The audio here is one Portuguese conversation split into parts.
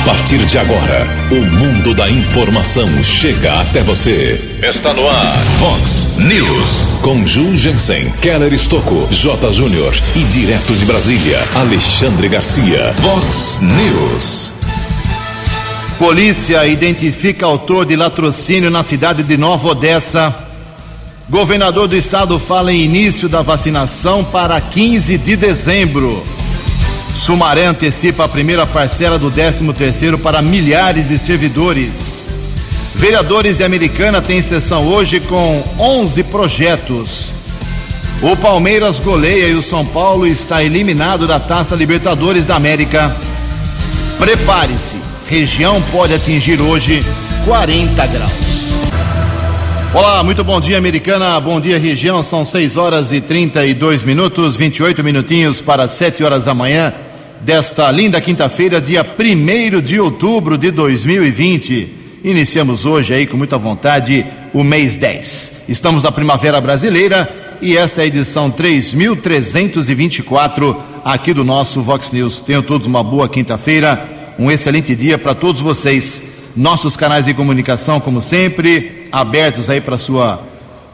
A partir de agora, o mundo da informação chega até você. Está no ar, Fox News. Com Ju Jensen, Keller Estocco, J. Júnior e direto de Brasília, Alexandre Garcia. Fox News. Polícia identifica autor de latrocínio na cidade de Nova Odessa. Governador do estado fala em início da vacinação para 15 de dezembro. Sumaré antecipa a primeira parcela do 13º para milhares de servidores. Vereadores de Americana têm sessão hoje com 11 projetos. O Palmeiras goleia e o São Paulo está eliminado da Taça Libertadores da América. Prepare-se, região pode atingir hoje 40 graus. Olá, muito bom dia, Americana. Bom dia, região. São 6 horas e 32 minutos, 28 minutinhos para 7 horas da manhã desta linda quinta-feira, dia 1 de outubro de 2020. Iniciamos hoje aí com muita vontade o mês 10. Estamos na Primavera Brasileira e esta é a edição 3324 aqui do nosso Vox News. Tenham todos uma boa quinta-feira, um excelente dia para todos vocês. Nossos canais de comunicação, como sempre, abertos aí para sua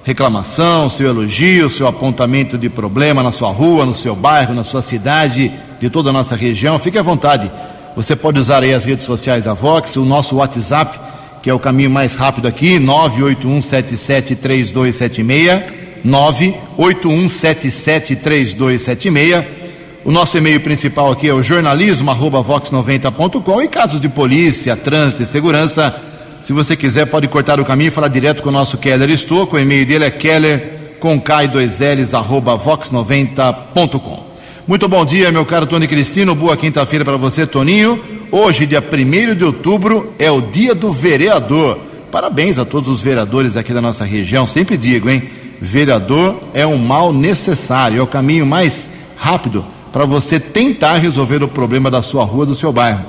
reclamação, seu elogio, seu apontamento de problema na sua rua, no seu bairro, na sua cidade, de toda a nossa região. Fique à vontade. Você pode usar aí as redes sociais da Vox, o nosso WhatsApp, que é o caminho mais rápido aqui, 981773276, 981773276. O nosso e-mail principal aqui é o jornalismo@vox90.com e casos de polícia, trânsito e segurança, se você quiser pode cortar o caminho e falar direto com o nosso Keller Estouco, o e-mail dele é keller com K2Ls, arroba vox90.com. Muito bom dia, meu caro Tony Cristino. Boa quinta-feira para você, Toninho. Hoje, dia 1 de outubro, é o dia do vereador. Parabéns a todos os vereadores aqui da nossa região. Sempre digo, hein? Vereador é um mal necessário, é o caminho mais rápido para você tentar resolver o problema da sua rua, do seu bairro.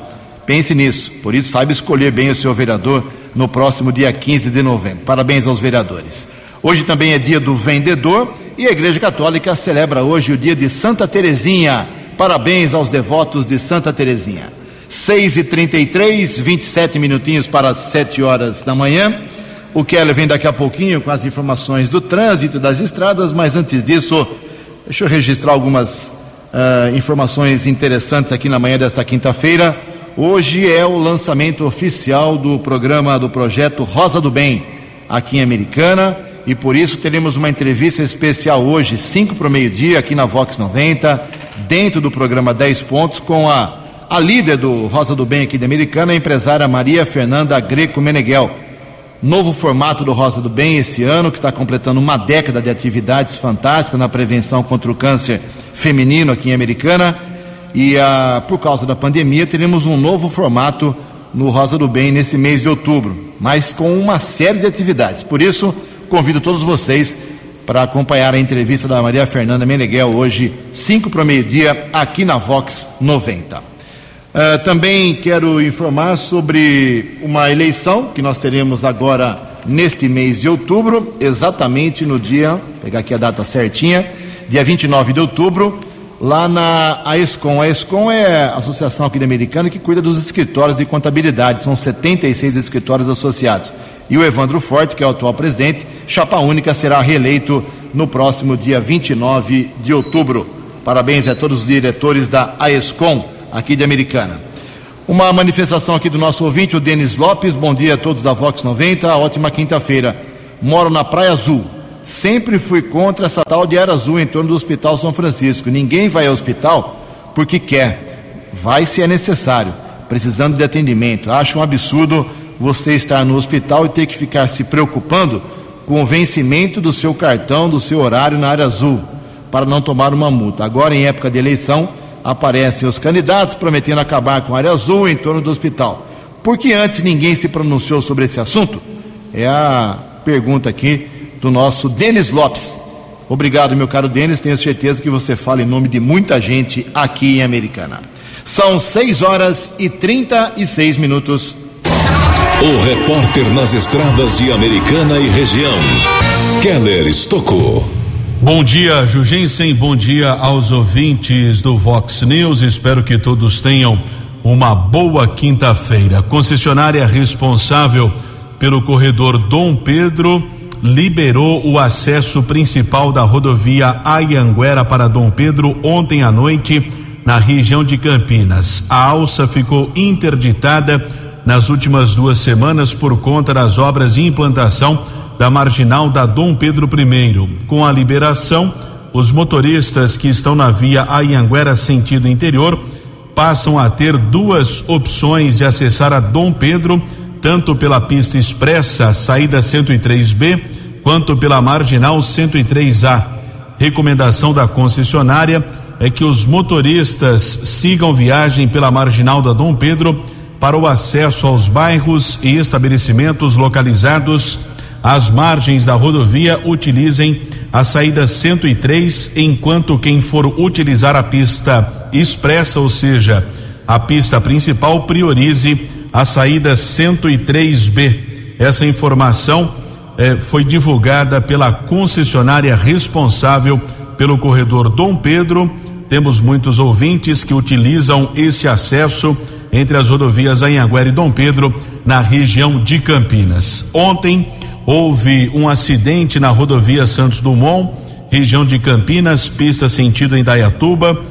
Pense nisso. Por isso, saiba escolher bem o seu vereador no próximo dia 15 de novembro. Parabéns aos vereadores. Hoje também é dia do vendedor e a Igreja Católica celebra hoje o dia de Santa Terezinha. Parabéns aos devotos de Santa Terezinha. 6 e 33 27 minutinhos para as 7 horas da manhã. O Keller vem daqui a pouquinho com as informações do trânsito das estradas, mas antes disso, deixa eu registrar algumas uh, informações interessantes aqui na manhã desta quinta-feira. Hoje é o lançamento oficial do programa do projeto Rosa do Bem, aqui em Americana e por isso teremos uma entrevista especial hoje, 5 para o meio-dia, aqui na Vox 90, dentro do programa 10 Pontos, com a, a líder do Rosa do Bem aqui da Americana, a empresária Maria Fernanda Greco Meneghel. Novo formato do Rosa do Bem esse ano, que está completando uma década de atividades fantásticas na prevenção contra o câncer feminino aqui em Americana. E a, por causa da pandemia, teremos um novo formato no Rosa do Bem nesse mês de outubro, mas com uma série de atividades. Por isso, convido todos vocês para acompanhar a entrevista da Maria Fernanda Meneghel hoje, 5 para o meio-dia, aqui na Vox 90. Eh, também quero informar sobre uma eleição que nós teremos agora neste mês de outubro, exatamente no dia, pegar aqui a data certinha, dia 29 de outubro, lá na AESCOM. A é a associação aqui Americana que cuida dos escritórios de contabilidade, são 76 escritórios associados e o Evandro Forte, que é o atual presidente, chapa única, será reeleito no próximo dia 29 de outubro. Parabéns a todos os diretores da AESCOM, aqui de Americana. Uma manifestação aqui do nosso ouvinte, o Denis Lopes. Bom dia a todos da Vox 90. Ótima quinta-feira. Moro na Praia Azul. Sempre fui contra essa tal de Era Azul em torno do Hospital São Francisco. Ninguém vai ao hospital porque quer. Vai se é necessário, precisando de atendimento. Acho um absurdo você estar no hospital e ter que ficar se preocupando com o vencimento do seu cartão, do seu horário na área azul, para não tomar uma multa. Agora, em época de eleição, aparecem os candidatos prometendo acabar com a área azul em torno do hospital. Por que antes ninguém se pronunciou sobre esse assunto? É a pergunta aqui do nosso Denis Lopes. Obrigado, meu caro Denis. Tenho certeza que você fala em nome de muita gente aqui em Americana. São 6 horas e 36 minutos. O repórter nas estradas de Americana e região, Keller Estocou. Bom dia, Jugensen. Bom dia aos ouvintes do Vox News. Espero que todos tenham uma boa quinta-feira. Concessionária responsável pelo corredor Dom Pedro liberou o acesso principal da rodovia Ayanguera para Dom Pedro ontem à noite na região de Campinas. A alça ficou interditada nas últimas duas semanas por conta das obras de implantação da marginal da Dom Pedro I. Com a liberação, os motoristas que estão na via Ayanguera sentido interior passam a ter duas opções de acessar a Dom Pedro, tanto pela pista expressa, saída 103B, quanto pela marginal 103A. Recomendação da concessionária é que os motoristas sigam viagem pela marginal da Dom Pedro para o acesso aos bairros e estabelecimentos localizados às margens da rodovia utilizem a saída 103, enquanto quem for utilizar a pista expressa, ou seja, a pista principal, priorize a saída 103B. Essa informação eh, foi divulgada pela concessionária responsável pelo corredor Dom Pedro. Temos muitos ouvintes que utilizam esse acesso entre as rodovias Anhanguera e Dom Pedro, na região de Campinas. Ontem, houve um acidente na rodovia Santos Dumont, região de Campinas, pista sentido em Dayatuba,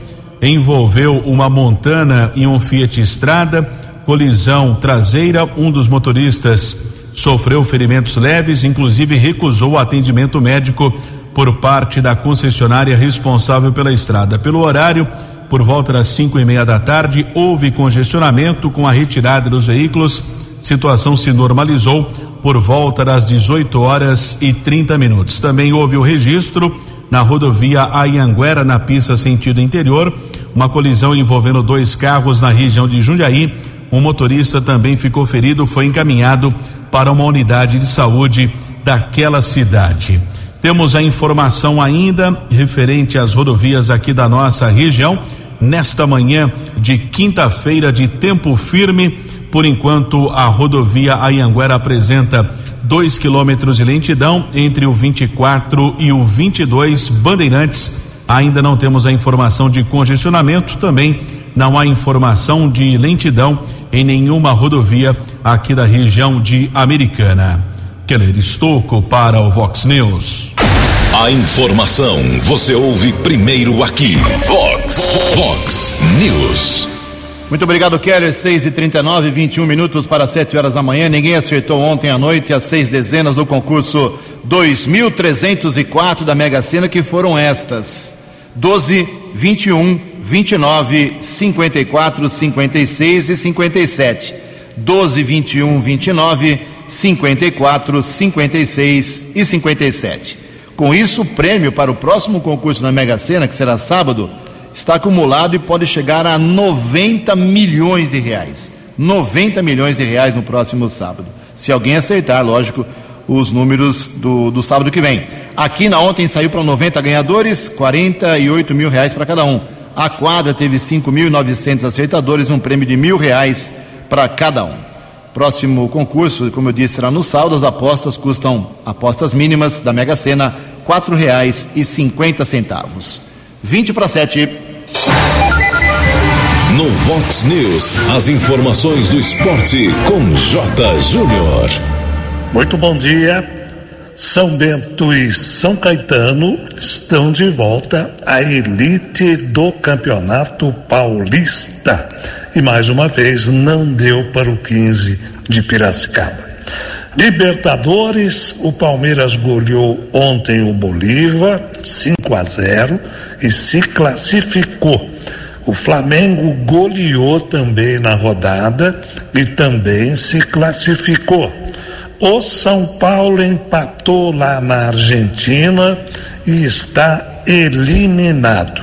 envolveu uma montana e um Fiat Estrada, colisão traseira, um dos motoristas sofreu ferimentos leves, inclusive recusou o atendimento médico por parte da concessionária responsável pela estrada. Pelo horário, por volta das cinco e meia da tarde, houve congestionamento com a retirada dos veículos. Situação se normalizou por volta das 18 horas e 30 minutos. Também houve o registro na rodovia Ayanguera, na pista sentido interior, uma colisão envolvendo dois carros na região de Jundiaí. Um motorista também ficou ferido, foi encaminhado para uma unidade de saúde daquela cidade. Temos a informação ainda referente às rodovias aqui da nossa região. Nesta manhã de quinta-feira de tempo firme, por enquanto, a rodovia Ayanguera apresenta 2 quilômetros de lentidão entre o 24 e o 22 Bandeirantes. Ainda não temos a informação de congestionamento, também não há informação de lentidão em nenhuma rodovia aqui da região de Americana. Keller Estocco para o Vox News. A informação você ouve primeiro aqui. Vox, Vox News. Muito obrigado, Keller. 6 e 39 21 minutos para 7 horas da manhã. Ninguém acertou ontem à noite as seis dezenas do concurso 2304 da Mega Sena, que foram estas: 12, 21, 29, 54, 56 e 57. 12, 21, 29, 54, 56 e 57. Com isso, o prêmio para o próximo concurso da Mega Sena, que será sábado, está acumulado e pode chegar a 90 milhões de reais. 90 milhões de reais no próximo sábado. Se alguém acertar, lógico, os números do, do sábado que vem. Aqui na ontem saiu para 90 ganhadores, 48 mil reais para cada um. A quadra teve 5.900 acertadores, um prêmio de mil reais para cada um. Próximo concurso, como eu disse, será no sábado. As apostas custam apostas mínimas da Mega Sena, cinquenta centavos. 20 para 7. No Vox News, as informações do esporte com J. Júnior. Muito bom dia. São Bento e São Caetano estão de volta à elite do Campeonato Paulista. E mais uma vez não deu para o 15 de Piracicaba. Libertadores, o Palmeiras goleou ontem o Bolívar, 5 a 0 e se classificou. O Flamengo goleou também na rodada e também se classificou. O São Paulo empatou lá na Argentina e está eliminado.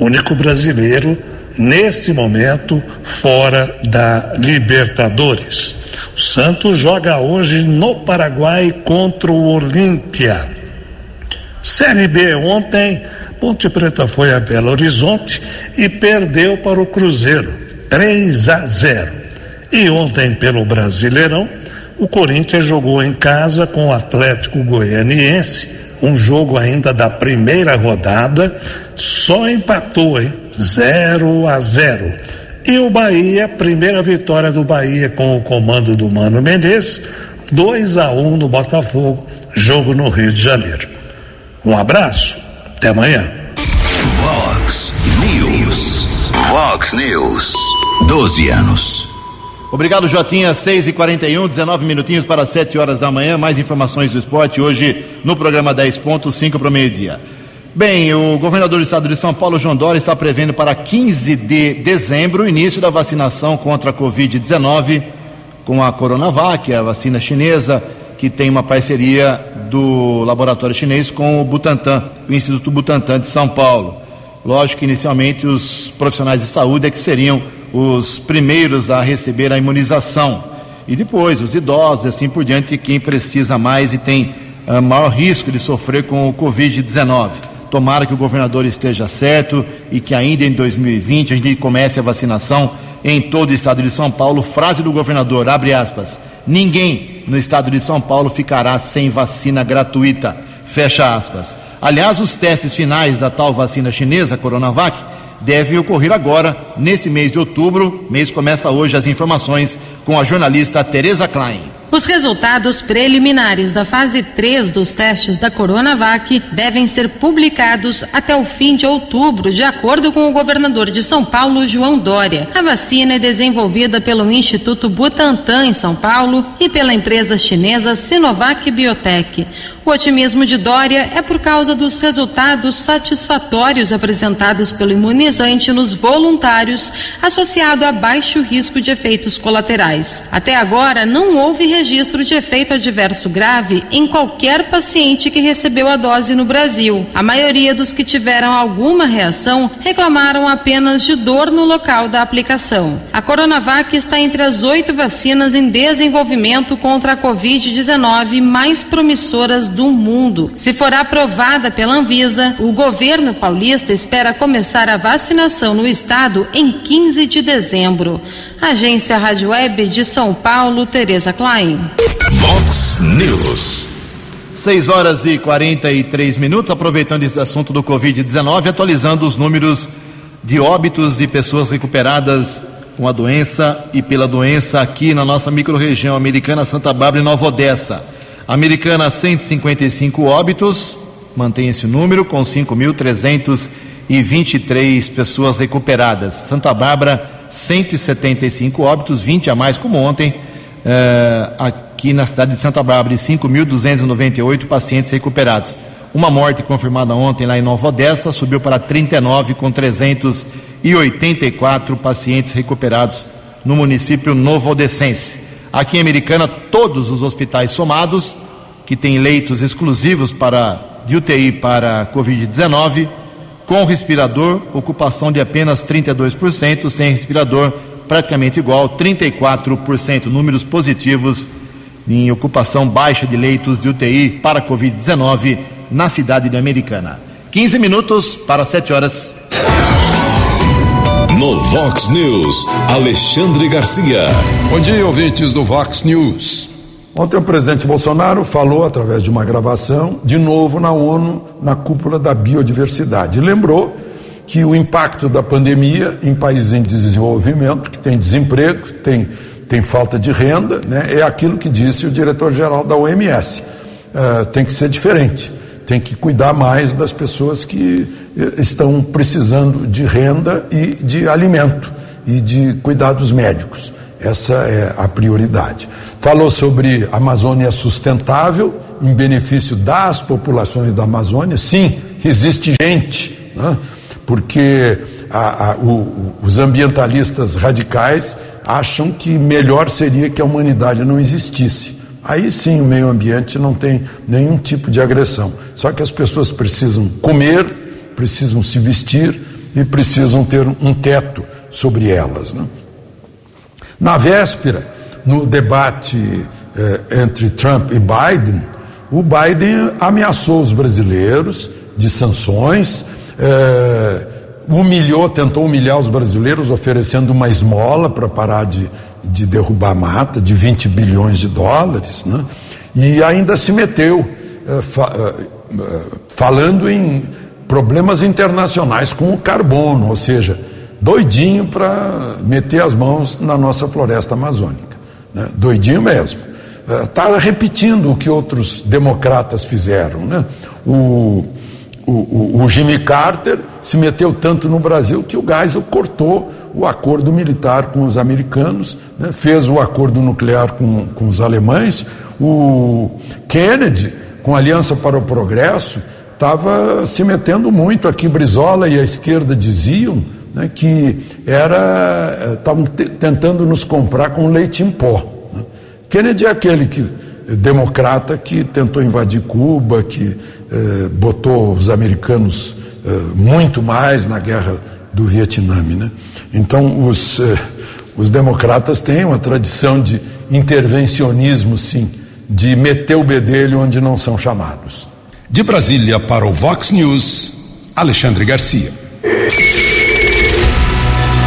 Único brasileiro nesse momento fora da Libertadores. O Santos joga hoje no Paraguai contra o Olímpia. Série B ontem, Ponte Preta foi a Belo Horizonte e perdeu para o Cruzeiro, 3 a 0. E ontem pelo Brasileirão, o Corinthians jogou em casa com o Atlético Goianiense, um jogo ainda da primeira rodada, só empatou, hein? 0 a 0. E o Bahia, primeira vitória do Bahia com o comando do Mano Menezes, 2 a 1 no Botafogo, jogo no Rio de Janeiro. Um abraço, até amanhã. Vox News. Vox News. 12 anos. Obrigado, Jotinha. 6 e 41 19 minutinhos para 7 horas da manhã. Mais informações do esporte hoje no programa 10 pontos, 5 para o meio-dia. Bem, o governador do estado de São Paulo, João Dória, está prevendo para 15 de dezembro o início da vacinação contra a Covid-19 com a Coronavac, a vacina chinesa, que tem uma parceria do laboratório chinês com o Butantan, o Instituto Butantan de São Paulo. Lógico que inicialmente os profissionais de saúde é que seriam os primeiros a receber a imunização. E depois os idosos e assim por diante, quem precisa mais e tem uh, maior risco de sofrer com o Covid-19. Tomara que o governador esteja certo e que ainda em 2020 a gente comece a vacinação em todo o estado de São Paulo. Frase do governador, abre aspas, ninguém no estado de São Paulo ficará sem vacina gratuita, fecha aspas. Aliás, os testes finais da tal vacina chinesa, Coronavac, devem ocorrer agora, nesse mês de outubro. Mês começa hoje as informações com a jornalista Tereza Klein. Os resultados preliminares da fase 3 dos testes da Coronavac devem ser publicados até o fim de outubro, de acordo com o governador de São Paulo, João Dória. A vacina é desenvolvida pelo Instituto Butantan, em São Paulo, e pela empresa chinesa Sinovac Biotech. O otimismo de Dória é por causa dos resultados satisfatórios apresentados pelo imunizante nos voluntários, associado a baixo risco de efeitos colaterais. Até agora, não houve registro de efeito adverso grave em qualquer paciente que recebeu a dose no Brasil. A maioria dos que tiveram alguma reação reclamaram apenas de dor no local da aplicação. A Coronavac está entre as oito vacinas em desenvolvimento contra a Covid-19 mais promissoras do mundo. Se for aprovada pela Anvisa, o governo paulista espera começar a vacinação no estado em 15 de dezembro. Agência Rádio Web de São Paulo, Tereza Klein. Vox News. 6 horas e 43 minutos, aproveitando esse assunto do Covid-19, atualizando os números de óbitos e pessoas recuperadas com a doença e pela doença aqui na nossa microrregião americana Santa Bárbara e Nova Odessa. Americana, 155 óbitos, mantém esse número, com 5.323 pessoas recuperadas. Santa Bárbara, 175 óbitos, 20 a mais como ontem, eh, aqui na cidade de Santa Bárbara, e 5.298 pacientes recuperados. Uma morte confirmada ontem lá em Nova Odessa, subiu para 39, com 384 pacientes recuperados no município novo odessense. Aqui em Americana, todos os hospitais somados, que têm leitos exclusivos para, de UTI para Covid-19, com respirador, ocupação de apenas 32%, sem respirador, praticamente igual, 34%. Números positivos em ocupação baixa de leitos de UTI para Covid-19 na cidade de Americana. 15 minutos para 7 horas. No Vox News, Alexandre Garcia. Bom dia, ouvintes do Vox News. Ontem o presidente Bolsonaro falou, através de uma gravação, de novo na ONU, na cúpula da biodiversidade. lembrou que o impacto da pandemia em países em desenvolvimento, que tem desemprego, tem, tem falta de renda, né, é aquilo que disse o diretor-geral da OMS. Uh, tem que ser diferente, tem que cuidar mais das pessoas que eh, estão precisando de renda e de alimento e de cuidados médicos. Essa é a prioridade. Falou sobre Amazônia sustentável, em benefício das populações da Amazônia. Sim, existe gente, né? porque a, a, o, os ambientalistas radicais acham que melhor seria que a humanidade não existisse. Aí sim o meio ambiente não tem nenhum tipo de agressão. Só que as pessoas precisam comer, precisam se vestir e precisam ter um teto sobre elas. Né? Na véspera, no debate eh, entre Trump e Biden, o Biden ameaçou os brasileiros de sanções, eh, humilhou, tentou humilhar os brasileiros, oferecendo uma esmola para parar de, de derrubar mata, de 20 bilhões de dólares, né? e ainda se meteu eh, fa, eh, falando em problemas internacionais com o carbono, ou seja, doidinho para meter as mãos na nossa floresta amazônica. Né? Doidinho mesmo. Está repetindo o que outros democratas fizeram. Né? O, o, o, Jimmy Carter se meteu tanto no Brasil que o Geisel cortou o acordo militar com os americanos, né? fez o acordo nuclear com, com os alemães. O Kennedy, com a Aliança para o Progresso, estava se metendo muito. Aqui Brizola e a esquerda diziam né, que era estavam tentando nos comprar com leite em pó. Né? Kennedy é aquele que democrata que tentou invadir Cuba, que eh, botou os americanos eh, muito mais na guerra do Vietnã. Né? Então, os, eh, os democratas têm uma tradição de intervencionismo, sim, de meter o bedelho onde não são chamados. De Brasília para o Vox News, Alexandre Garcia.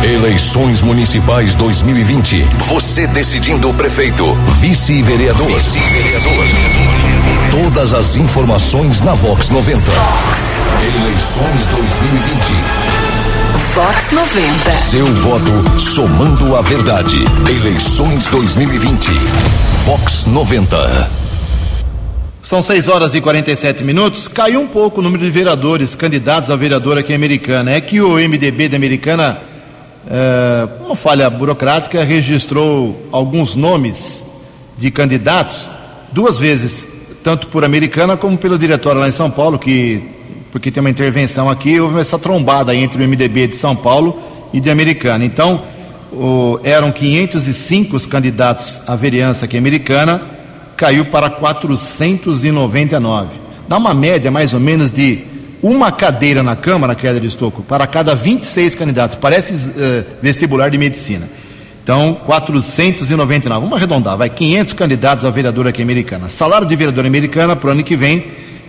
Eleições Municipais 2020. Você decidindo o prefeito, vice-vereador. Vice-vereador. Todas as informações na Vox 90. Vox. Eleições 2020. Vox 90. Seu voto somando a verdade. Eleições 2020. Vox 90. São 6 horas e 47 minutos. Caiu um pouco o número de vereadores candidatos a vereador aqui em Americana. É que o MDB da Americana é, uma falha burocrática, registrou alguns nomes de candidatos duas vezes, tanto por Americana como pelo diretório lá em São Paulo, que, porque tem uma intervenção aqui, houve essa trombada entre o MDB de São Paulo e de Americana. Então, o, eram 505 os candidatos à vereança aqui Americana, caiu para 499. Dá uma média mais ou menos de uma cadeira na Câmara, Keller Estocco, para cada 26 candidatos. Parece uh, vestibular de medicina. Então, 499. Vamos arredondar, vai 500 candidatos a vereador aqui americana. Salário de vereador americana para o ano que vem,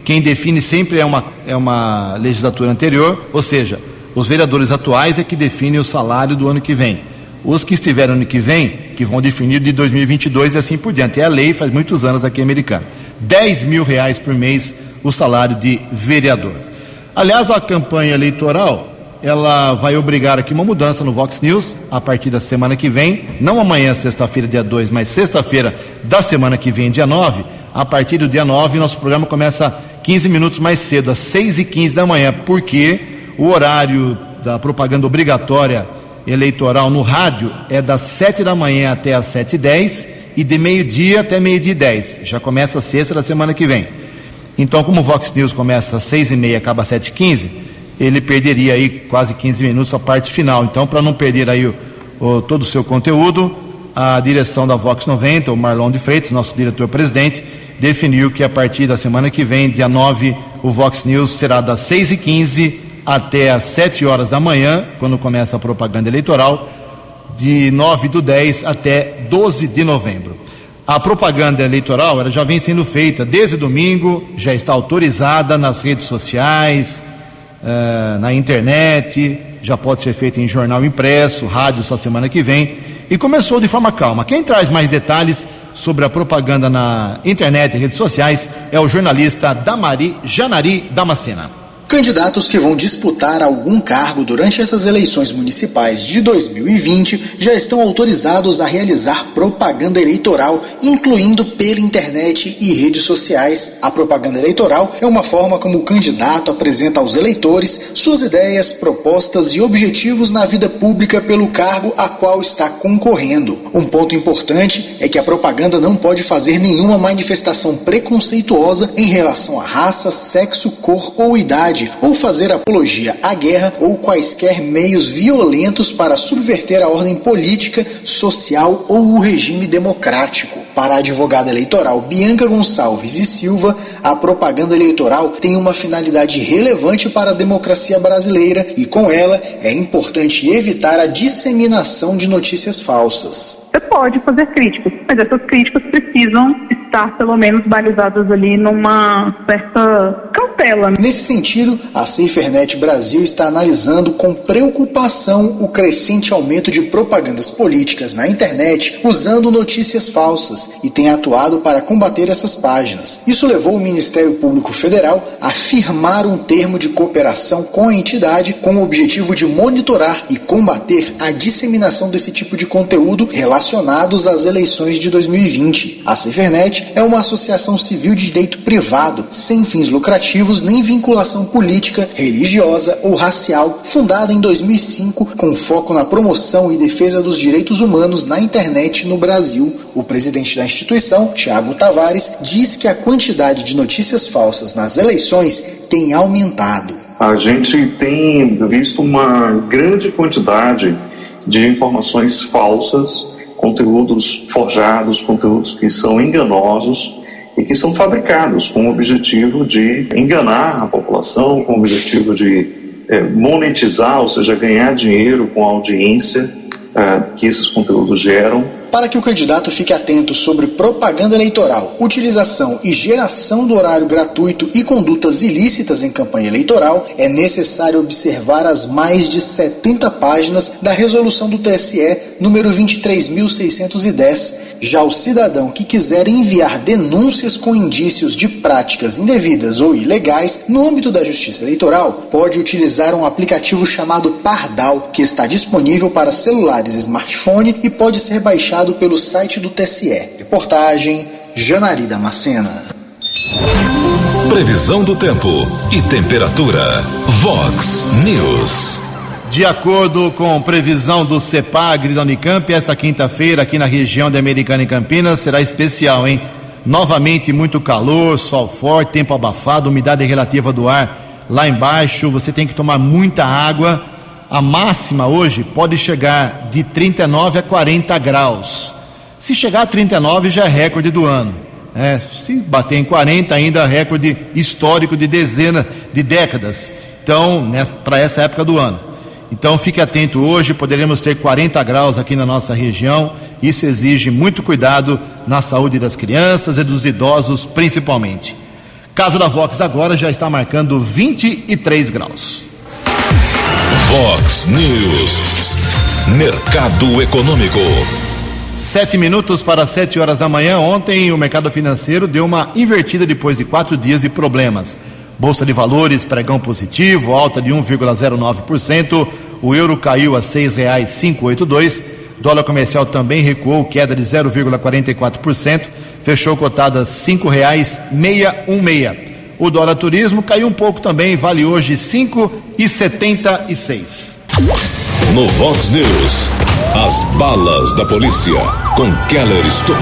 quem define sempre é uma, é uma legislatura anterior, ou seja, os vereadores atuais é que definem o salário do ano que vem. Os que estiveram ano que vem, que vão definir de 2022 e assim por diante. É a lei, faz muitos anos aqui americana. 10 mil reais por mês o salário de vereador. Aliás, a campanha eleitoral ela vai obrigar aqui uma mudança no Vox News a partir da semana que vem, não amanhã, sexta-feira, dia 2, mas sexta-feira da semana que vem, dia 9. A partir do dia 9, nosso programa começa 15 minutos mais cedo, às 6 e 15 da manhã, porque o horário da propaganda obrigatória eleitoral no rádio é das 7 da manhã até as 7 e 10 e de meio-dia até meio-dia e 10. Já começa a sexta da semana que vem. Então, como o Vox News começa às seis e meia, acaba às sete e quinze, ele perderia aí quase 15 minutos a parte final. Então, para não perder aí o, o, todo o seu conteúdo, a direção da Vox 90, o Marlon de Freitas, nosso diretor-presidente, definiu que a partir da semana que vem, dia 9, o Vox News será das 6 e 15 até às 7 horas da manhã, quando começa a propaganda eleitoral, de 9 do 10 até 12 de novembro. A propaganda eleitoral ela já vem sendo feita desde domingo, já está autorizada nas redes sociais, uh, na internet, já pode ser feita em jornal impresso, rádio só semana que vem. E começou de forma calma. Quem traz mais detalhes sobre a propaganda na internet e redes sociais é o jornalista Damari Janari Damascena. Candidatos que vão disputar algum cargo durante essas eleições municipais de 2020 já estão autorizados a realizar propaganda eleitoral, incluindo pela internet e redes sociais. A propaganda eleitoral é uma forma como o candidato apresenta aos eleitores suas ideias, propostas e objetivos na vida pública pelo cargo a qual está concorrendo. Um ponto importante é que a propaganda não pode fazer nenhuma manifestação preconceituosa em relação a raça, sexo, cor ou idade ou fazer apologia à guerra ou quaisquer meios violentos para subverter a ordem política, social ou o regime democrático. Para a advogada eleitoral Bianca Gonçalves e Silva, a propaganda eleitoral tem uma finalidade relevante para a democracia brasileira e, com ela, é importante evitar a disseminação de notícias falsas. Você pode fazer críticas, mas essas críticas precisam estar, pelo menos, balizadas ali numa certa ela. Nesse sentido, a SaferNet Brasil está analisando com preocupação o crescente aumento de propagandas políticas na internet usando notícias falsas e tem atuado para combater essas páginas. Isso levou o Ministério Público Federal a firmar um termo de cooperação com a entidade com o objetivo de monitorar e combater a disseminação desse tipo de conteúdo relacionados às eleições de 2020. A SaferNet é uma associação civil de direito privado, sem fins lucrativos nem vinculação política, religiosa ou racial, fundada em 2005 com foco na promoção e defesa dos direitos humanos na internet no Brasil. O presidente da instituição, Tiago Tavares, diz que a quantidade de notícias falsas nas eleições tem aumentado. A gente tem visto uma grande quantidade de informações falsas, conteúdos forjados, conteúdos que são enganosos e que são fabricados com o objetivo de enganar a população, com o objetivo de é, monetizar, ou seja, ganhar dinheiro com a audiência é, que esses conteúdos geram para que o candidato fique atento sobre propaganda eleitoral, utilização e geração do horário gratuito e condutas ilícitas em campanha eleitoral, é necessário observar as mais de 70 páginas da resolução do TSE número 23610. Já o cidadão que quiser enviar denúncias com indícios de práticas indevidas ou ilegais no âmbito da Justiça Eleitoral, pode utilizar um aplicativo chamado Pardal, que está disponível para celulares e smartphone e pode ser baixado pelo site do TSE. Reportagem Janari Damascena. Previsão do tempo e temperatura. Vox News. De acordo com previsão do CEPAGRE da Unicamp, esta quinta-feira aqui na região de Americana e Campinas será especial, hein? Novamente muito calor, sol forte, tempo abafado, umidade relativa do ar lá embaixo. Você tem que tomar muita água a máxima hoje pode chegar de 39 a 40 graus. Se chegar a 39 já é recorde do ano. É, se bater em 40 ainda é recorde histórico de dezenas de décadas. Então, né, para essa época do ano. Então fique atento hoje, poderemos ter 40 graus aqui na nossa região. Isso exige muito cuidado na saúde das crianças e dos idosos, principalmente. Casa da Vox agora já está marcando 23 graus. Fox News. Mercado Econômico. Sete minutos para sete horas da manhã. Ontem o mercado financeiro deu uma invertida depois de quatro dias de problemas. Bolsa de valores, pregão positivo, alta de 1,09%. O euro caiu a oito dois. Dólar comercial também recuou, queda de 0,44%. Fechou cotada um meia. O dólar turismo caiu um pouco também, vale hoje cinco e setenta e seis. No Vox News, as balas da polícia com Keller Estocou.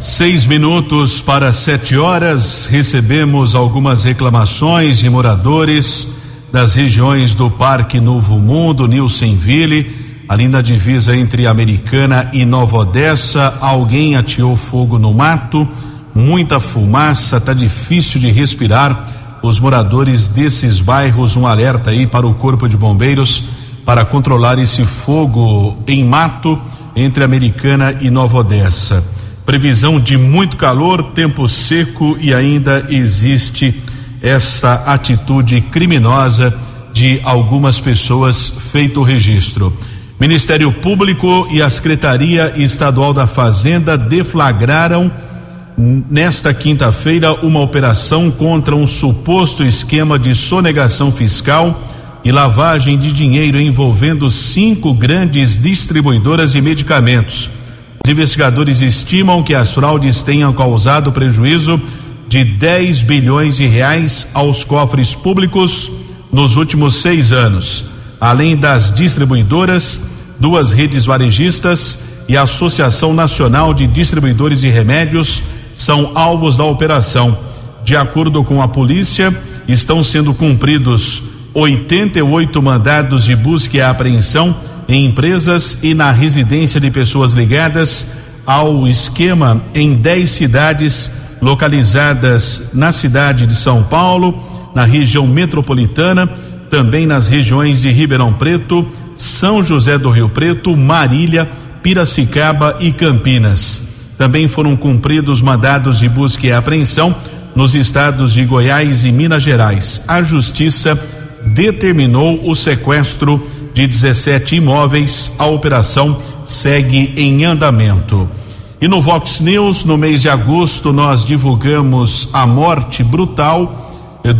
Seis minutos para sete horas, recebemos algumas reclamações de moradores das regiões do Parque Novo Mundo, Nilsenville, ali na divisa entre Americana e Nova Odessa. Alguém ateou fogo no mato muita fumaça, tá difícil de respirar. Os moradores desses bairros, um alerta aí para o Corpo de Bombeiros para controlar esse fogo em mato entre Americana e Nova Odessa. Previsão de muito calor, tempo seco e ainda existe essa atitude criminosa de algumas pessoas feito o registro. Ministério Público e a Secretaria Estadual da Fazenda deflagraram nesta quinta-feira uma operação contra um suposto esquema de sonegação fiscal e lavagem de dinheiro envolvendo cinco grandes distribuidoras de medicamentos. Os investigadores estimam que as fraudes tenham causado prejuízo de 10 bilhões de reais aos cofres públicos nos últimos seis anos. Além das distribuidoras, duas redes varejistas e a Associação Nacional de Distribuidores de Remédios são alvos da operação. De acordo com a polícia, estão sendo cumpridos 88 mandados de busca e apreensão em empresas e na residência de pessoas ligadas ao esquema em 10 cidades localizadas na cidade de São Paulo, na região metropolitana, também nas regiões de Ribeirão Preto, São José do Rio Preto, Marília, Piracicaba e Campinas. Também foram cumpridos mandados de busca e apreensão nos estados de Goiás e Minas Gerais. A justiça determinou o sequestro de 17 imóveis. A operação segue em andamento. E no Vox News, no mês de agosto, nós divulgamos a morte brutal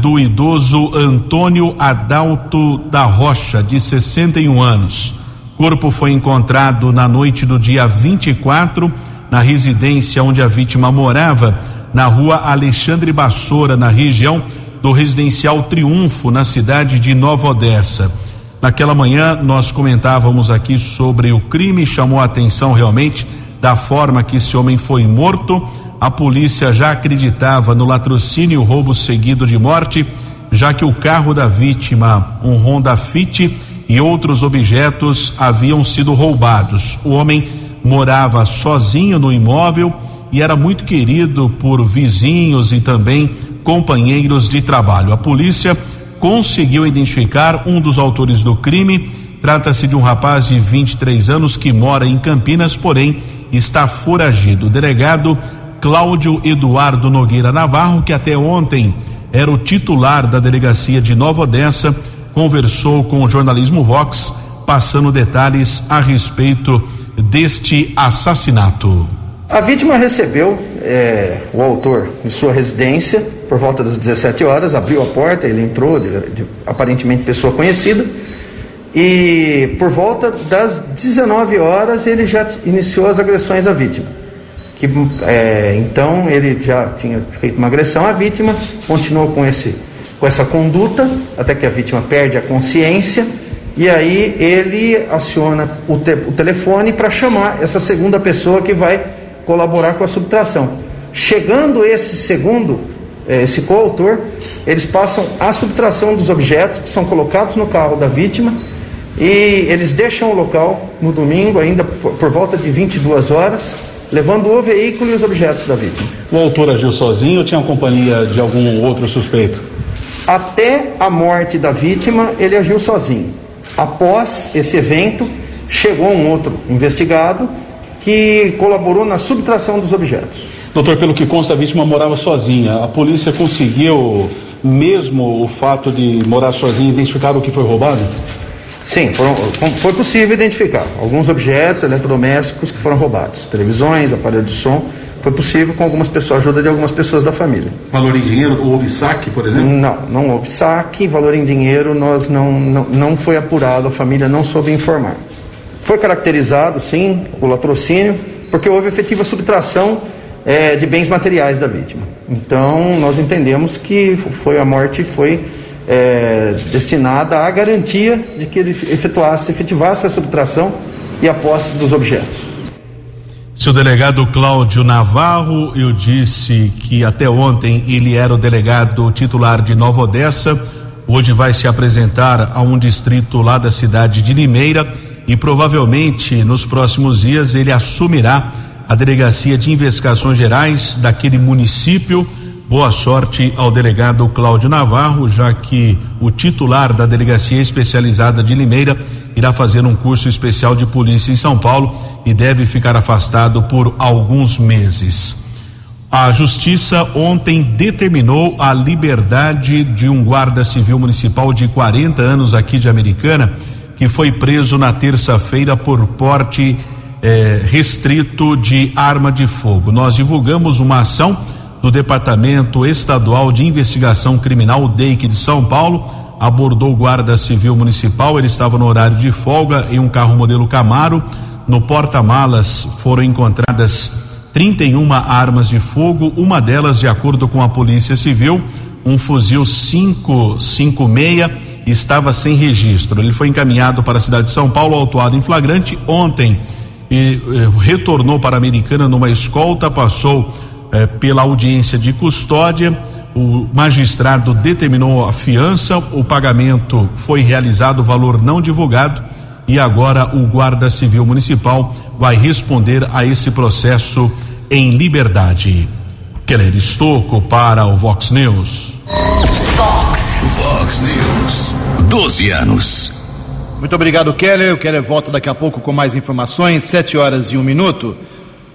do idoso Antônio Adalto da Rocha, de 61 anos. Corpo foi encontrado na noite do dia 24 na residência onde a vítima morava, na rua Alexandre Bassoura, na região do residencial Triunfo, na cidade de Nova Odessa. Naquela manhã nós comentávamos aqui sobre o crime, chamou a atenção realmente da forma que esse homem foi morto. A polícia já acreditava no latrocínio roubo seguido de morte, já que o carro da vítima, um Honda Fit e outros objetos haviam sido roubados. O homem morava sozinho no imóvel e era muito querido por vizinhos e também companheiros de trabalho. A polícia conseguiu identificar um dos autores do crime. Trata-se de um rapaz de 23 anos que mora em Campinas, porém está foragido. O delegado Cláudio Eduardo Nogueira Navarro, que até ontem era o titular da delegacia de Nova Odessa, conversou com o jornalismo Vox, passando detalhes a respeito deste assassinato. A vítima recebeu é, o autor em sua residência por volta das 17 horas, abriu a porta, ele entrou, de, de, aparentemente pessoa conhecida, e por volta das 19 horas ele já iniciou as agressões à vítima. Que, é, então ele já tinha feito uma agressão à vítima, continuou com, esse, com essa conduta, até que a vítima perde a consciência e aí ele aciona o, te, o telefone para chamar essa segunda pessoa que vai colaborar com a subtração. Chegando esse segundo, eh, esse coautor, eles passam a subtração dos objetos que são colocados no carro da vítima e eles deixam o local no domingo, ainda por, volta de 22 horas, levando o veículo e os objetos da vítima. O autor agiu sozinho ou tinha companhia de algum outro suspeito? Até a morte da vítima, ele agiu sozinho. Após esse evento, chegou um outro investigado que colaborou na subtração dos objetos. Doutor, pelo que consta, a vítima morava sozinha. A polícia conseguiu, mesmo o fato de morar sozinha, identificar o que foi roubado? Sim, foram, foi possível identificar alguns objetos eletrodomésticos que foram roubados, televisões, aparelhos de som. Foi possível com algumas pessoas, ajuda de algumas pessoas da família. Valor em dinheiro? Houve saque, por exemplo? Não, não houve saque. Valor em dinheiro nós não, não, não foi apurado, a família não soube informar. Foi caracterizado, sim, o latrocínio, porque houve efetiva subtração é, de bens materiais da vítima. Então, nós entendemos que foi a morte foi é, destinada à garantia de que ele efetuasse, efetivasse a subtração e a posse dos objetos. Seu delegado Cláudio Navarro, eu disse que até ontem ele era o delegado titular de Nova Odessa, hoje vai se apresentar a um distrito lá da cidade de Limeira e provavelmente nos próximos dias ele assumirá a delegacia de investigações gerais daquele município. Boa sorte ao delegado Cláudio Navarro, já que o titular da delegacia especializada de Limeira irá fazer um curso especial de polícia em São Paulo e deve ficar afastado por alguns meses. A justiça ontem determinou a liberdade de um guarda civil municipal de 40 anos aqui de Americana, que foi preso na terça-feira por porte eh, restrito de arma de fogo. Nós divulgamos uma ação do Departamento Estadual de Investigação Criminal, DEIC de São Paulo, abordou o guarda civil municipal, ele estava no horário de folga em um carro modelo Camaro. No porta-malas foram encontradas 31 armas de fogo, uma delas, de acordo com a Polícia Civil, um fuzil 556 estava sem registro. Ele foi encaminhado para a cidade de São Paulo, autuado em flagrante ontem e eh, retornou para a Americana numa escolta, passou eh, pela audiência de custódia o magistrado determinou a fiança, o pagamento foi realizado, o valor não divulgado, e agora o Guarda Civil Municipal vai responder a esse processo em liberdade. Keller Estocco para o Vox News. Vox. Vox News. 12 anos. Muito obrigado, Keller. O Keller volta daqui a pouco com mais informações. Sete horas e um minuto.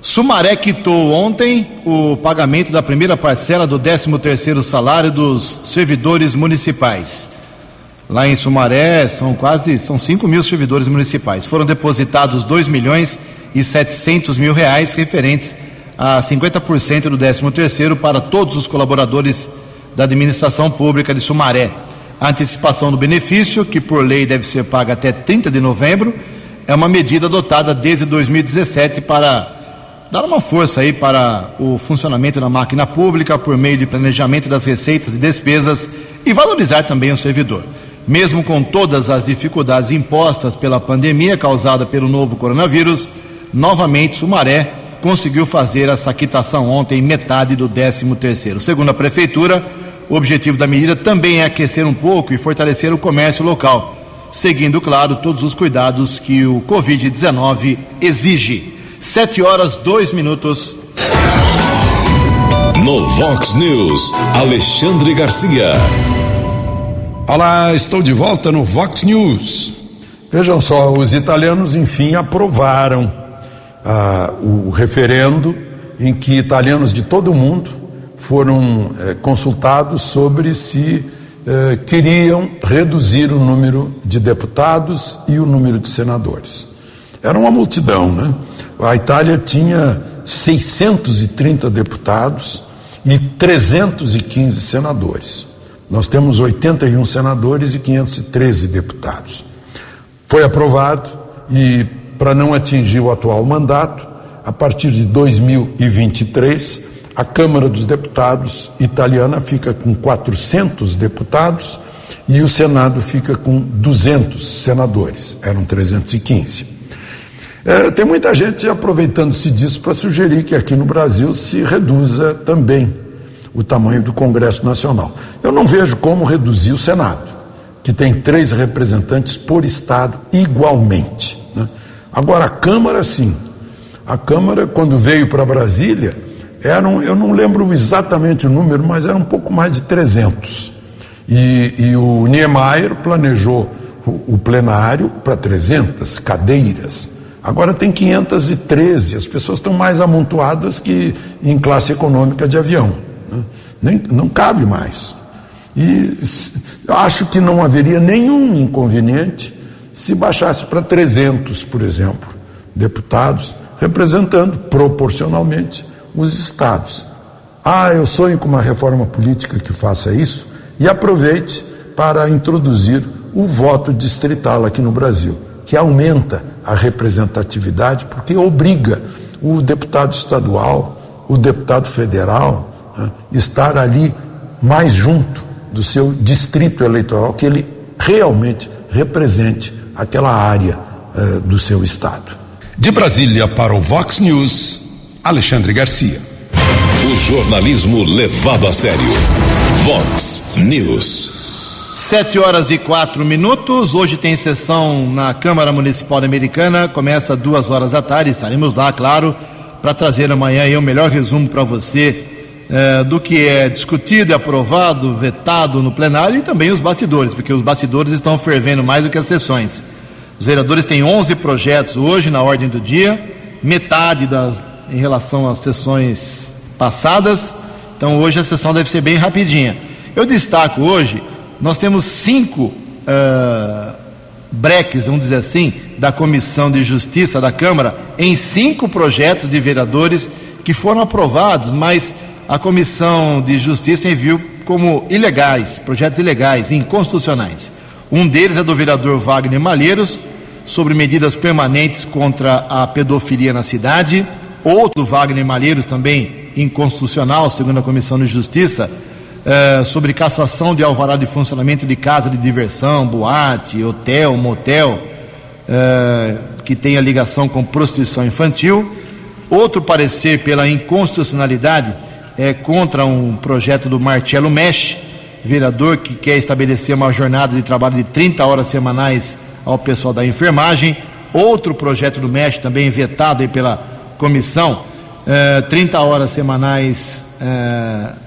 Sumaré quitou ontem o pagamento da primeira parcela do 13º salário dos servidores municipais. Lá em Sumaré são quase, são 5 mil servidores municipais. Foram depositados 2 milhões e 700 mil reais referentes a 50% do 13º para todos os colaboradores da administração pública de Sumaré. A antecipação do benefício, que por lei deve ser paga até 30 de novembro, é uma medida adotada desde 2017 para dar uma força aí para o funcionamento da máquina pública por meio de planejamento das receitas e despesas e valorizar também o servidor. Mesmo com todas as dificuldades impostas pela pandemia causada pelo novo coronavírus, novamente Sumaré conseguiu fazer essa quitação ontem, metade do 13 terceiro. Segundo a prefeitura, o objetivo da medida também é aquecer um pouco e fortalecer o comércio local, seguindo, claro, todos os cuidados que o Covid-19 exige. Sete horas, dois minutos. No Vox News, Alexandre Garcia. Olá, estou de volta no Vox News. Vejam só, os italianos enfim aprovaram ah, o referendo em que italianos de todo o mundo foram eh, consultados sobre se eh, queriam reduzir o número de deputados e o número de senadores. Era uma multidão, né? A Itália tinha 630 deputados e 315 senadores. Nós temos 81 senadores e 513 deputados. Foi aprovado e, para não atingir o atual mandato, a partir de 2023, a Câmara dos Deputados italiana fica com 400 deputados e o Senado fica com 200 senadores, eram 315. É, tem muita gente aproveitando-se disso para sugerir que aqui no Brasil se reduza também o tamanho do Congresso Nacional. Eu não vejo como reduzir o Senado, que tem três representantes por Estado igualmente. Né? Agora, a Câmara, sim. A Câmara, quando veio para Brasília, eram, eu não lembro exatamente o número, mas era um pouco mais de 300. E, e o Niemeyer planejou o, o plenário para 300 cadeiras. Agora tem 513, as pessoas estão mais amontoadas que em classe econômica de avião. Né? Nem, não cabe mais. E acho que não haveria nenhum inconveniente se baixasse para 300, por exemplo, deputados, representando proporcionalmente os estados. Ah, eu sonho com uma reforma política que faça isso e aproveite para introduzir o voto distrital aqui no Brasil que aumenta a representatividade, porque obriga o deputado estadual, o deputado federal, né, estar ali mais junto do seu distrito eleitoral, que ele realmente represente aquela área uh, do seu estado. De Brasília para o Vox News, Alexandre Garcia. O jornalismo levado a sério. Vox News. Sete horas e quatro minutos. Hoje tem sessão na Câmara Municipal Americana. Começa duas horas da tarde. Estaremos lá, claro, para trazer amanhã aí um melhor resumo para você eh, do que é discutido, aprovado, vetado no plenário e também os bastidores, porque os bastidores estão fervendo mais do que as sessões. Os vereadores têm 11 projetos hoje na ordem do dia, metade das, em relação às sessões passadas. Então hoje a sessão deve ser bem rapidinha. Eu destaco hoje nós temos cinco uh, breques, vamos dizer assim, da Comissão de Justiça da Câmara, em cinco projetos de vereadores que foram aprovados, mas a Comissão de Justiça enviou como ilegais, projetos ilegais, inconstitucionais. Um deles é do vereador Wagner Malheiros, sobre medidas permanentes contra a pedofilia na cidade. Outro Wagner Malheiros, também inconstitucional, segundo a Comissão de Justiça, é, sobre cassação de alvará de funcionamento de casa de diversão, boate, hotel, motel, é, que tenha ligação com prostituição infantil. Outro parecer pela inconstitucionalidade é contra um projeto do Marcelo Mesh, vereador que quer estabelecer uma jornada de trabalho de 30 horas semanais ao pessoal da enfermagem. Outro projeto do Mesh, também vetado pela comissão, é, 30 horas semanais é,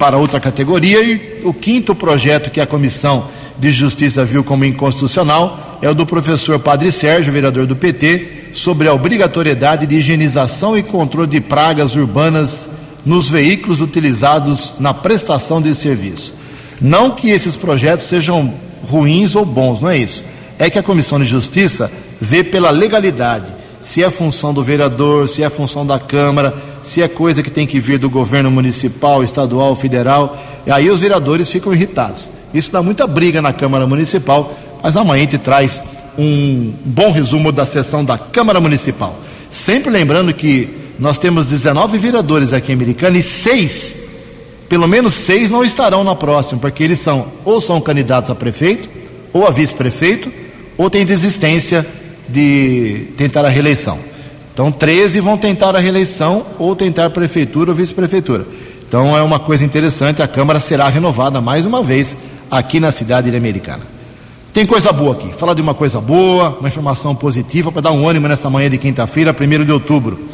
para outra categoria. E o quinto projeto que a Comissão de Justiça viu como inconstitucional é o do professor Padre Sérgio, vereador do PT, sobre a obrigatoriedade de higienização e controle de pragas urbanas nos veículos utilizados na prestação de serviço. Não que esses projetos sejam ruins ou bons, não é isso. É que a Comissão de Justiça vê pela legalidade, se é função do vereador, se é função da Câmara, se é coisa que tem que vir do governo municipal, estadual, federal. E aí os vereadores ficam irritados. Isso dá muita briga na Câmara Municipal, mas amanhã gente traz um bom resumo da sessão da Câmara Municipal. Sempre lembrando que nós temos 19 vereadores aqui em Americana e seis, pelo menos seis, não estarão na próxima, porque eles são ou são candidatos a prefeito, ou a vice-prefeito, ou têm desistência de tentar a reeleição. Então, 13 vão tentar a reeleição ou tentar prefeitura ou vice-prefeitura. Então, é uma coisa interessante, a Câmara será renovada mais uma vez aqui na cidade de Americana. Tem coisa boa aqui. Falar de uma coisa boa, uma informação positiva para dar um ânimo nessa manhã de quinta-feira, 1 de outubro.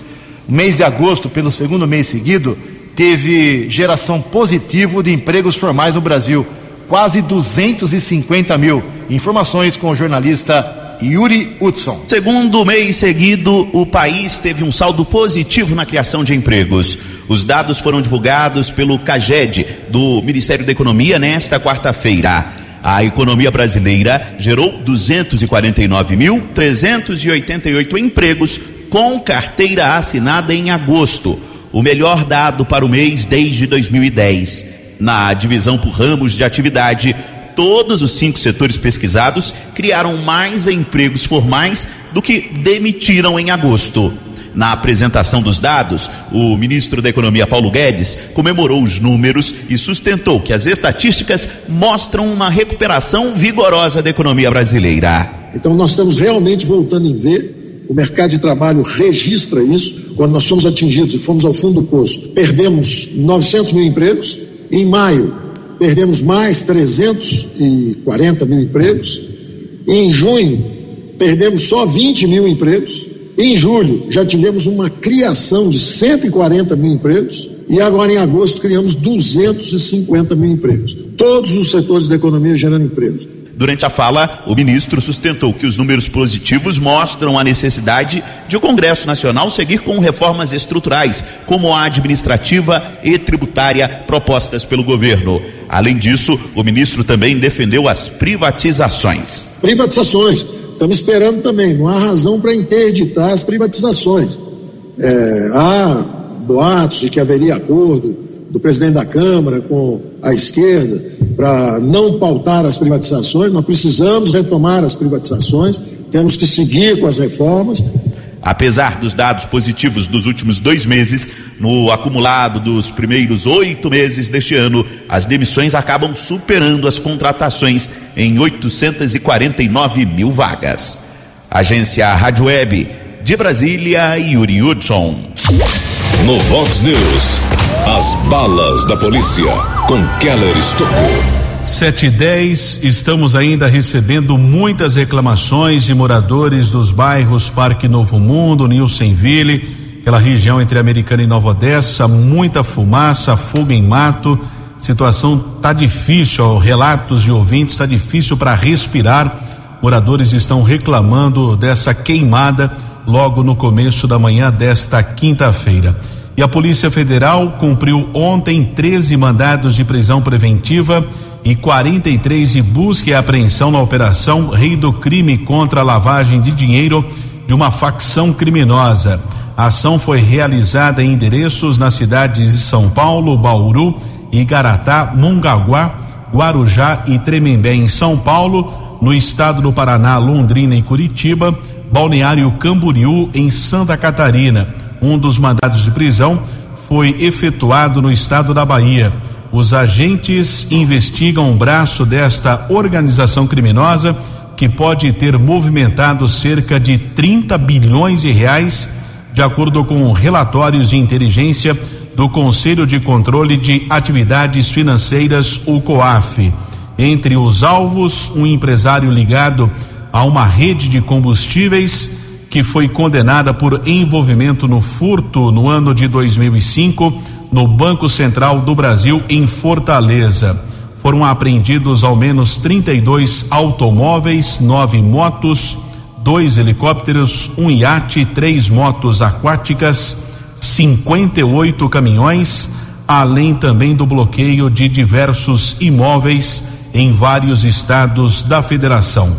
O mês de agosto, pelo segundo mês seguido, teve geração positiva de empregos formais no Brasil. Quase 250 mil. Informações com o jornalista Yuri Hudson. Segundo mês seguido, o país teve um saldo positivo na criação de empregos. Os dados foram divulgados pelo CAGED, do Ministério da Economia, nesta quarta-feira. A economia brasileira gerou 249.388 empregos com carteira assinada em agosto, o melhor dado para o mês desde 2010. Na divisão por ramos de atividade, todos os cinco setores pesquisados criaram mais empregos formais do que demitiram em agosto. Na apresentação dos dados, o ministro da Economia Paulo Guedes comemorou os números e sustentou que as estatísticas mostram uma recuperação vigorosa da economia brasileira. Então nós estamos realmente voltando a ver, o mercado de trabalho registra isso, quando nós fomos atingidos e fomos ao fundo do poço, perdemos 900 mil empregos, em maio perdemos mais 340 mil empregos, em junho perdemos só 20 mil empregos, em julho, já tivemos uma criação de 140 mil empregos e agora em agosto criamos 250 mil empregos. Todos os setores da economia gerando empregos. Durante a fala, o ministro sustentou que os números positivos mostram a necessidade de o Congresso Nacional seguir com reformas estruturais, como a administrativa e tributária propostas pelo governo. Além disso, o ministro também defendeu as privatizações. Privatizações Estamos esperando também, não há razão para interditar as privatizações. É, há boatos de que haveria acordo do presidente da Câmara com a esquerda para não pautar as privatizações. Nós precisamos retomar as privatizações, temos que seguir com as reformas. Apesar dos dados positivos dos últimos dois meses, no acumulado dos primeiros oito meses deste ano, as demissões acabam superando as contratações em 849 mil vagas. Agência Rádio Web de Brasília, Yuri Hudson. No Vox News, as balas da polícia com Keller Estocou. Sete e dez, estamos ainda recebendo muitas reclamações de moradores dos bairros Parque Novo Mundo, Nilsenville, aquela região entre Americana e Nova Odessa, muita fumaça, fogo em mato, situação tá difícil, ó, relatos de ouvintes, tá difícil para respirar. Moradores estão reclamando dessa queimada logo no começo da manhã desta quinta-feira. E a Polícia Federal cumpriu ontem 13 mandados de prisão preventiva e 43 de busca e apreensão na operação Rei do Crime contra a lavagem de dinheiro de uma facção criminosa. A ação foi realizada em endereços nas cidades de São Paulo, Bauru, Igaratá, Mongaguá, Guarujá e Tremembé em São Paulo, no estado do Paraná, Londrina e Curitiba, Balneário Camboriú em Santa Catarina. Um dos mandados de prisão foi efetuado no estado da Bahia. Os agentes investigam o braço desta organização criminosa que pode ter movimentado cerca de 30 bilhões de reais, de acordo com relatórios de inteligência do Conselho de Controle de Atividades Financeiras, o COAF. Entre os alvos, um empresário ligado a uma rede de combustíveis que foi condenada por envolvimento no furto no ano de 2005 no Banco Central do Brasil, em Fortaleza. Foram apreendidos ao menos 32 automóveis, nove motos, dois helicópteros, um iate, três motos aquáticas, 58 caminhões, além também do bloqueio de diversos imóveis em vários estados da federação.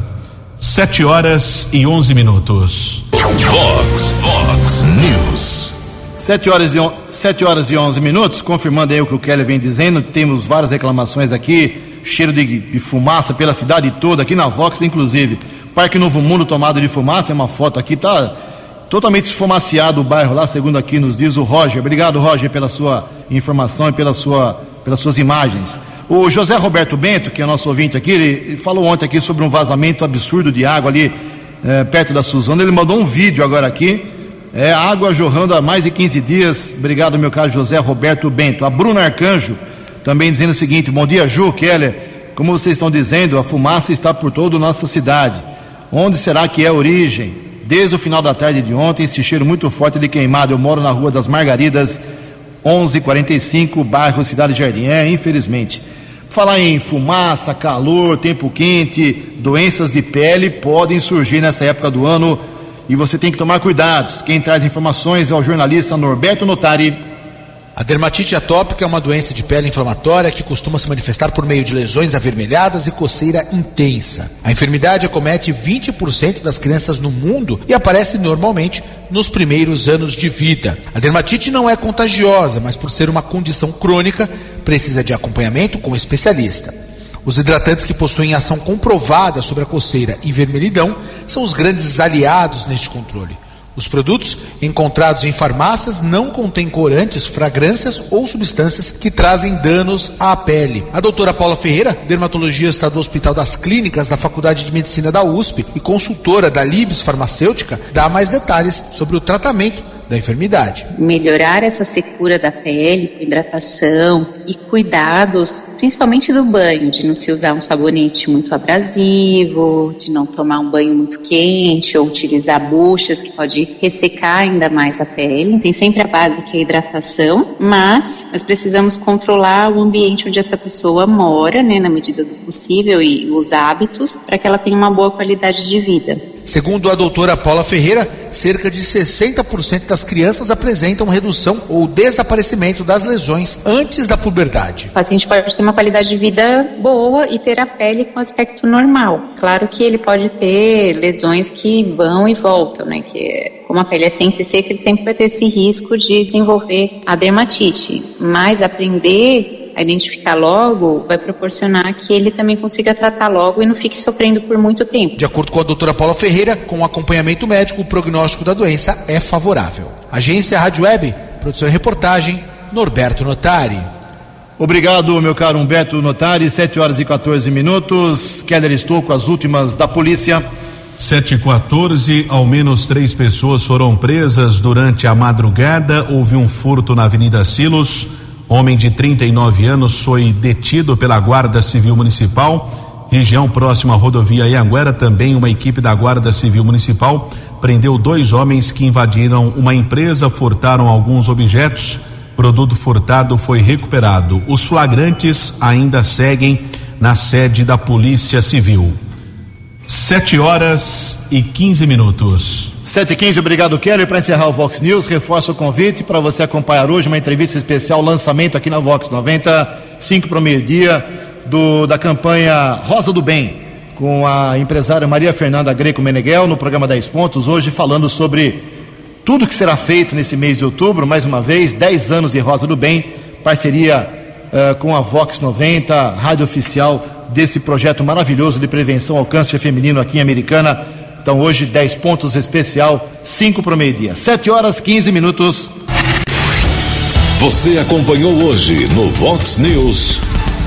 Sete horas e onze minutos. Vox, Vox News. Sete horas, e on, sete horas e onze minutos, confirmando aí o que o Kelly vem dizendo, temos várias reclamações aqui, cheiro de, de fumaça pela cidade toda, aqui na Vox, inclusive. Parque Novo Mundo tomado de fumaça, tem uma foto aqui, tá totalmente esfumaciado o bairro lá, segundo aqui nos diz o Roger. Obrigado, Roger, pela sua informação e pela sua, pelas suas imagens. O José Roberto Bento, que é nosso ouvinte aqui, ele falou ontem aqui sobre um vazamento absurdo de água ali é, perto da Suzana. Ele mandou um vídeo agora aqui. É, água jorrando há mais de 15 dias. Obrigado, meu caro José Roberto Bento. A Bruna Arcanjo também dizendo o seguinte: Bom dia, Ju, Keller. Como vocês estão dizendo, a fumaça está por toda a nossa cidade. Onde será que é a origem? Desde o final da tarde de ontem, esse cheiro muito forte de queimado. Eu moro na Rua das Margaridas, 1145, bairro Cidade Jardim. É, infelizmente. Falar em fumaça, calor, tempo quente, doenças de pele podem surgir nessa época do ano e você tem que tomar cuidados. Quem traz informações é o jornalista Norberto Notari. A dermatite atópica é uma doença de pele inflamatória que costuma se manifestar por meio de lesões avermelhadas e coceira intensa. A enfermidade acomete 20% das crianças no mundo e aparece normalmente nos primeiros anos de vida. A dermatite não é contagiosa, mas por ser uma condição crônica, precisa de acompanhamento com especialista. Os hidratantes que possuem ação comprovada sobre a coceira e vermelhidão são os grandes aliados neste controle. Os produtos encontrados em farmácias não contêm corantes, fragrâncias ou substâncias que trazem danos à pele. A doutora Paula Ferreira, dermatologista do Hospital das Clínicas da Faculdade de Medicina da USP e consultora da Libs Farmacêutica, dá mais detalhes sobre o tratamento da enfermidade. Melhorar essa secura da pele com hidratação e cuidados, principalmente do banho, de não se usar um sabonete muito abrasivo, de não tomar um banho muito quente ou utilizar buchas que pode ressecar ainda mais a pele. Tem sempre a base que é a hidratação, mas nós precisamos controlar o ambiente onde essa pessoa mora, né, na medida do possível e os hábitos para que ela tenha uma boa qualidade de vida. Segundo a doutora Paula Ferreira, cerca de 60% das crianças apresentam redução ou desaparecimento das lesões antes da puberdade. O paciente pode ter uma qualidade de vida boa e ter a pele com aspecto normal. Claro que ele pode ter lesões que vão e voltam, né? Que como a pele é sempre seca, ele sempre vai ter esse risco de desenvolver a dermatite. Mas aprender a identificar logo vai proporcionar que ele também consiga tratar logo e não fique sofrendo por muito tempo. De acordo com a doutora Paula Ferreira, com acompanhamento médico, o prognóstico da doença é favorável. Agência Rádio Web, produção e reportagem, Norberto Notari. Obrigado, meu caro Humberto Notari. 7 horas e 14 minutos. Keller estou com as últimas da polícia. 7 e 14, ao menos três pessoas foram presas durante a madrugada. Houve um furto na Avenida Silos. Homem de 39 anos foi detido pela Guarda Civil Municipal, região próxima à rodovia Ianguera. Também uma equipe da Guarda Civil Municipal prendeu dois homens que invadiram uma empresa, furtaram alguns objetos. Produto furtado foi recuperado. Os flagrantes ainda seguem na sede da Polícia Civil. Sete horas e 15 minutos. 7 e 15 obrigado Kelly. Para encerrar o Vox News, reforço o convite para você acompanhar hoje uma entrevista especial, lançamento aqui na Vox 90, 5 para o meio-dia, da campanha Rosa do Bem, com a empresária Maria Fernanda Greco Meneghel, no programa 10 Pontos, hoje falando sobre tudo que será feito nesse mês de outubro, mais uma vez, 10 anos de Rosa do Bem, parceria uh, com a Vox 90, rádio oficial desse projeto maravilhoso de prevenção ao câncer feminino aqui em Americana. Então hoje 10 pontos especial, 5 para o meio-dia. 7 horas 15 minutos. Você acompanhou hoje no Vox News.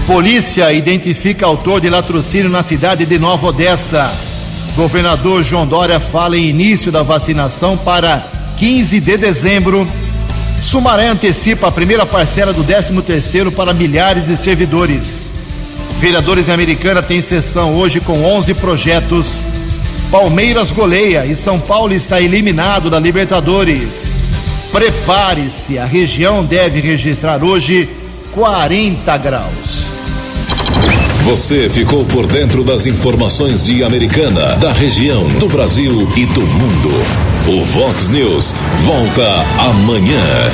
Polícia identifica autor de latrocínio na cidade de Nova Odessa. Governador João Dória fala em início da vacinação para 15 de dezembro. Sumaré antecipa a primeira parcela do 13º para milhares de servidores. Vereadores em Americana têm sessão hoje com 11 projetos. Palmeiras goleia e São Paulo está eliminado da Libertadores. Prepare-se, a região deve registrar hoje 40 graus. Você ficou por dentro das informações de Americana, da região, do Brasil e do mundo. O Vox News volta amanhã.